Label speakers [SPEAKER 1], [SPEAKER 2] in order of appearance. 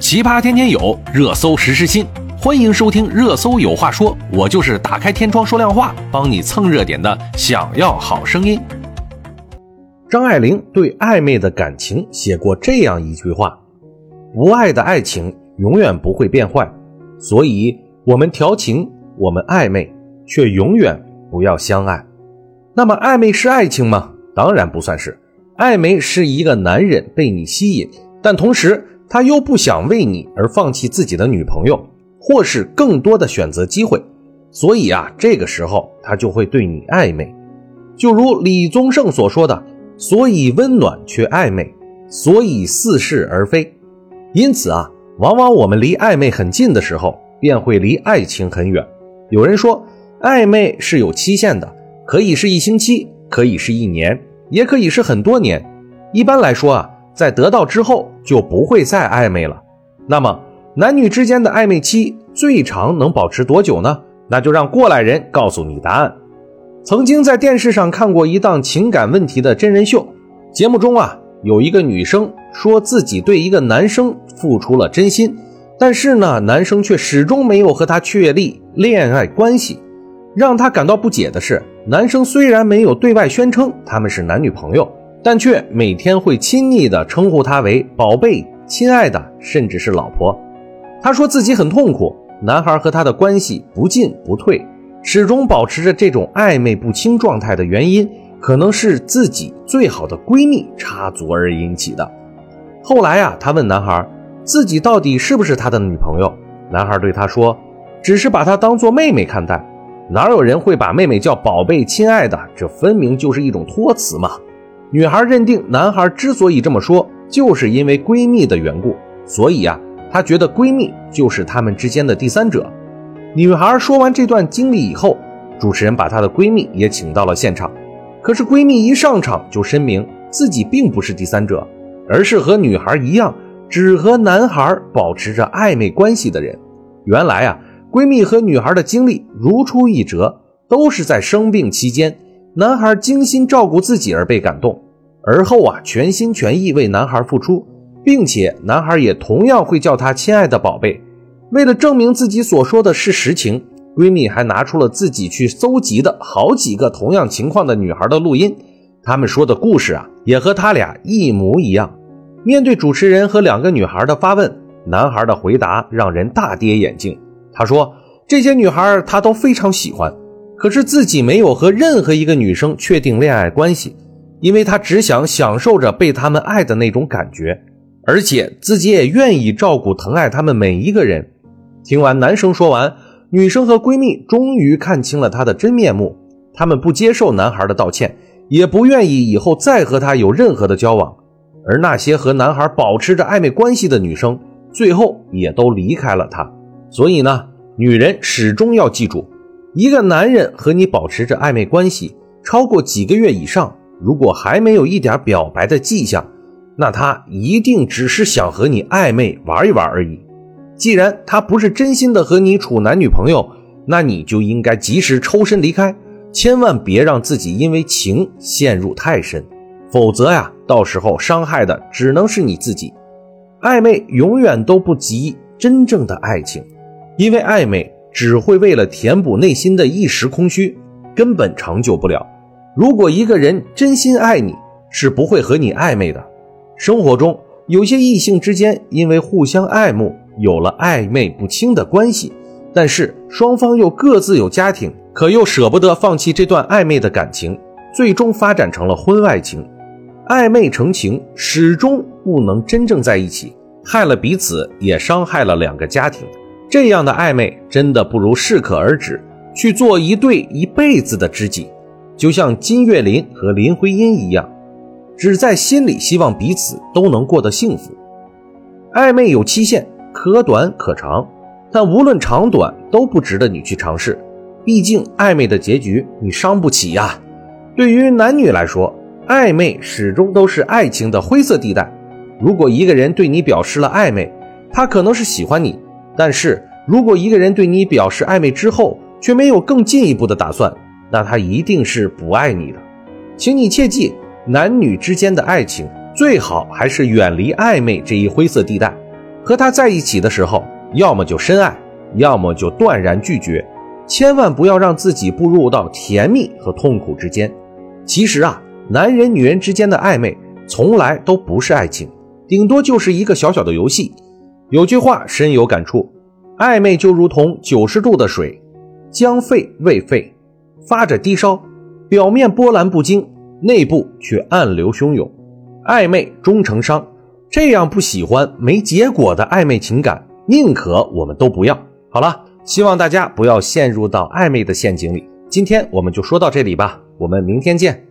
[SPEAKER 1] 奇葩天天有，热搜时时新。欢迎收听《热搜有话说》，我就是打开天窗说亮话，帮你蹭热点的。想要好声音。
[SPEAKER 2] 张爱玲对暧昧的感情写过这样一句话：“不爱的爱情永远不会变坏，所以我们调情，我们暧昧，却永远不要相爱。”那么，暧昧是爱情吗？当然不算是。暧昧是一个男人被你吸引，但同时。他又不想为你而放弃自己的女朋友，或是更多的选择机会，所以啊，这个时候他就会对你暧昧。就如李宗盛所说的：“所以温暖却暧昧，所以似是而非。”因此啊，往往我们离暧昧很近的时候，便会离爱情很远。有人说，暧昧是有期限的，可以是一星期，可以是一年，也可以是很多年。一般来说啊。在得到之后就不会再暧昧了。那么，男女之间的暧昧期最长能保持多久呢？那就让过来人告诉你答案。曾经在电视上看过一档情感问题的真人秀，节目中啊，有一个女生说自己对一个男生付出了真心，但是呢，男生却始终没有和她确立恋爱关系。让她感到不解的是，男生虽然没有对外宣称他们是男女朋友。但却每天会亲昵地称呼她为宝贝、亲爱的，甚至是老婆。他说自己很痛苦，男孩和他的关系不进不退，始终保持着这种暧昧不清状态的原因，可能是自己最好的闺蜜插足而引起的。后来啊，他问男孩自己到底是不是他的女朋友，男孩对他说，只是把她当做妹妹看待。哪有人会把妹妹叫宝贝、亲爱的？这分明就是一种托词嘛。女孩认定男孩之所以这么说，就是因为闺蜜的缘故，所以呀，她觉得闺蜜就是他们之间的第三者。女孩说完这段经历以后，主持人把她的闺蜜也请到了现场。可是闺蜜一上场就声明自己并不是第三者，而是和女孩一样，只和男孩保持着暧昧关系的人。原来啊，闺蜜和女孩的经历如出一辙，都是在生病期间。男孩精心照顾自己而被感动，而后啊全心全意为男孩付出，并且男孩也同样会叫她亲爱的宝贝。为了证明自己所说的是实情，闺蜜还拿出了自己去搜集的好几个同样情况的女孩的录音，他们说的故事啊也和他俩一模一样。面对主持人和两个女孩的发问，男孩的回答让人大跌眼镜。他说：“这些女孩他都非常喜欢。”可是自己没有和任何一个女生确定恋爱关系，因为他只想享受着被他们爱的那种感觉，而且自己也愿意照顾疼爱他们每一个人。听完男生说完，女生和闺蜜终于看清了他的真面目，他们不接受男孩的道歉，也不愿意以后再和他有任何的交往。而那些和男孩保持着暧昧关系的女生，最后也都离开了他。所以呢，女人始终要记住。一个男人和你保持着暧昧关系超过几个月以上，如果还没有一点表白的迹象，那他一定只是想和你暧昧玩一玩而已。既然他不是真心的和你处男女朋友，那你就应该及时抽身离开，千万别让自己因为情陷入太深，否则呀，到时候伤害的只能是你自己。暧昧永远都不及真正的爱情，因为暧昧。只会为了填补内心的一时空虚，根本长久不了。如果一个人真心爱你，是不会和你暧昧的。生活中有些异性之间因为互相爱慕，有了暧昧不清的关系，但是双方又各自有家庭，可又舍不得放弃这段暧昧的感情，最终发展成了婚外情。暧昧成情，始终不能真正在一起，害了彼此，也伤害了两个家庭。这样的暧昧真的不如适可而止，去做一对一辈子的知己，就像金岳霖和林徽因一样，只在心里希望彼此都能过得幸福。暧昧有期限，可短可长，但无论长短都不值得你去尝试，毕竟暧昧的结局你伤不起呀。对于男女来说，暧昧始终都是爱情的灰色地带。如果一个人对你表示了暧昧，他可能是喜欢你。但是如果一个人对你表示暧昧之后，却没有更进一步的打算，那他一定是不爱你的。请你切记，男女之间的爱情最好还是远离暧昧这一灰色地带。和他在一起的时候，要么就深爱，要么就断然拒绝，千万不要让自己步入到甜蜜和痛苦之间。其实啊，男人女人之间的暧昧从来都不是爱情，顶多就是一个小小的游戏。有句话深有感触：暧昧就如同九十度的水，将沸未沸，发着低烧，表面波澜不惊，内部却暗流汹涌。暧昧终成伤。这样不喜欢没结果的暧昧情感，宁可我们都不要。好了，希望大家不要陷入到暧昧的陷阱里。今天我们就说到这里吧，我们明天见。